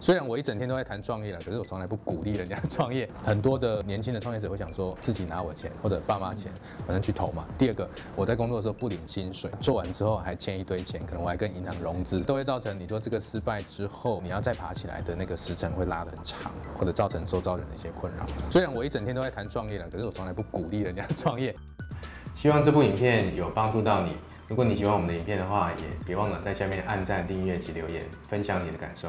虽然我一整天都在谈创业了，可是我从来不鼓励人家创业。很多的年轻的创业者会想说，自己拿我钱或者爸妈钱，反正去投嘛。第二个，我在工作的时候不领薪水，做完之后还欠一堆钱，可能我还跟银行融资，都会造成你说这个失败之后，你要再爬起来的那个时程会拉得很长，或者造成周遭人的一些困扰。虽然我一整天都在谈创业了，可是我从来不鼓励人家创业。希望这部影片有帮助到你。如果你喜欢我们的影片的话，也别忘了在下面按赞、订阅及留言，分享你的感受。